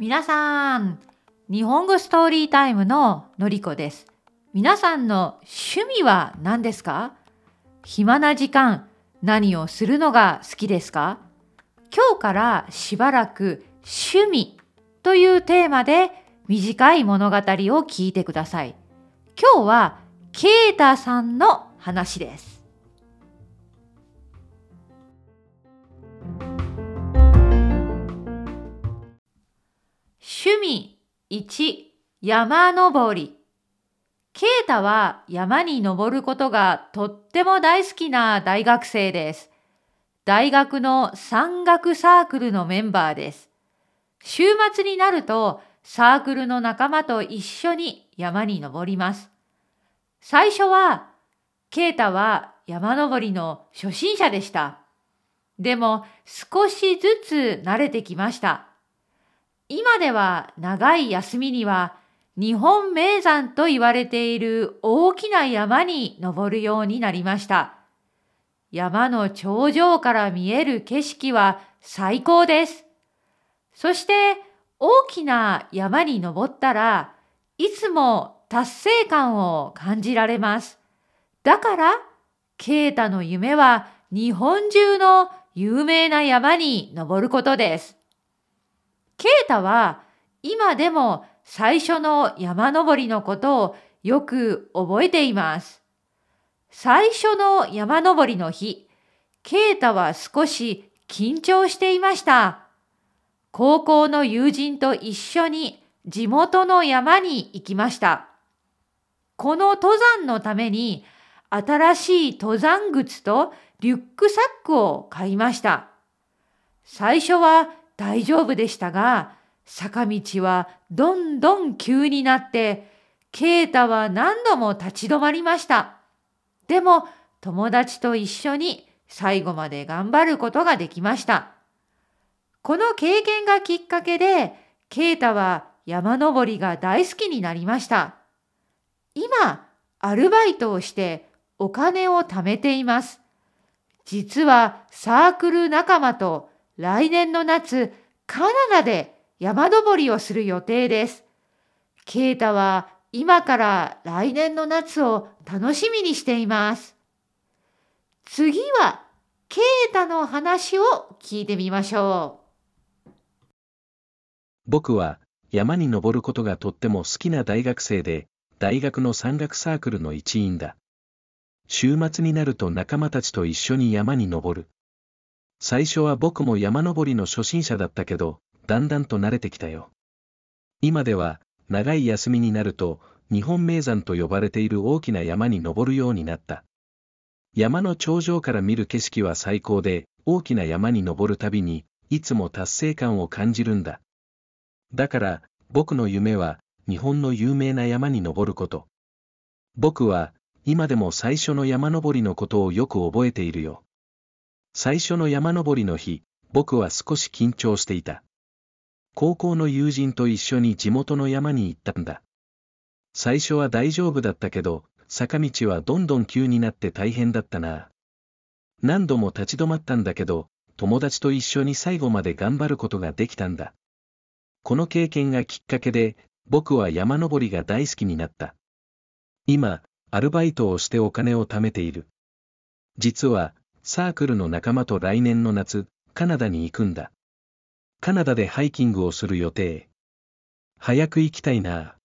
皆さん、日本語ストーリータイムののりこです。皆さんの趣味は何ですか？暇な時間、何をするのが好きですか？今日からしばらく趣味というテーマで短い物語を聞いてください。今日はケイタさんの話です。1山登りケイタは山に登ることがとっても大好きな大学生です。大学の山岳サークルのメンバーです。週末になるとサークルの仲間と一緒に山に登ります。最初は、ケイタは山登りの初心者でした。でも少しずつ慣れてきました。今では長い休みには日本名山と言われている大きな山に登るようになりました。山の頂上から見える景色は最高です。そして大きな山に登ったらいつも達成感を感じられます。だから、ケータの夢は日本中の有名な山に登ることです。ケータは今でも最初の山登りのことをよく覚えています。最初の山登りの日、ケータは少し緊張していました。高校の友人と一緒に地元の山に行きました。この登山のために新しい登山靴とリュックサックを買いました。最初は大丈夫でしたが、坂道はどんどん急になって、ケータは何度も立ち止まりました。でも友達と一緒に最後まで頑張ることができました。この経験がきっかけで、ケイタは山登りが大好きになりました。今、アルバイトをしてお金を貯めています。実はサークル仲間と来年の夏、カナダで山登りをする予定です。ケイタは今から来年の夏を楽しみにしています。次は、ケイタの話を聞いてみましょう。僕は山に登ることがとっても好きな大学生で、大学の山岳サークルの一員だ。週末になると仲間たちと一緒に山に登る。最初は僕も山登りの初心者だったけど、だんだんと慣れてきたよ。今では、長い休みになると、日本名山と呼ばれている大きな山に登るようになった。山の頂上から見る景色は最高で、大きな山に登るたびに、いつも達成感を感じるんだ。だから、僕の夢は、日本の有名な山に登ること。僕は、今でも最初の山登りのことをよく覚えているよ。最初の山登りの日、僕は少し緊張していた。高校の友人と一緒に地元の山に行ったんだ。最初は大丈夫だったけど、坂道はどんどん急になって大変だったな。何度も立ち止まったんだけど、友達と一緒に最後まで頑張ることができたんだ。この経験がきっかけで、僕は山登りが大好きになった。今、アルバイトをしてお金を貯めている。実は、サークルの仲間と来年の夏、カナダに行くんだ。カナダでハイキングをする予定。早く行きたいな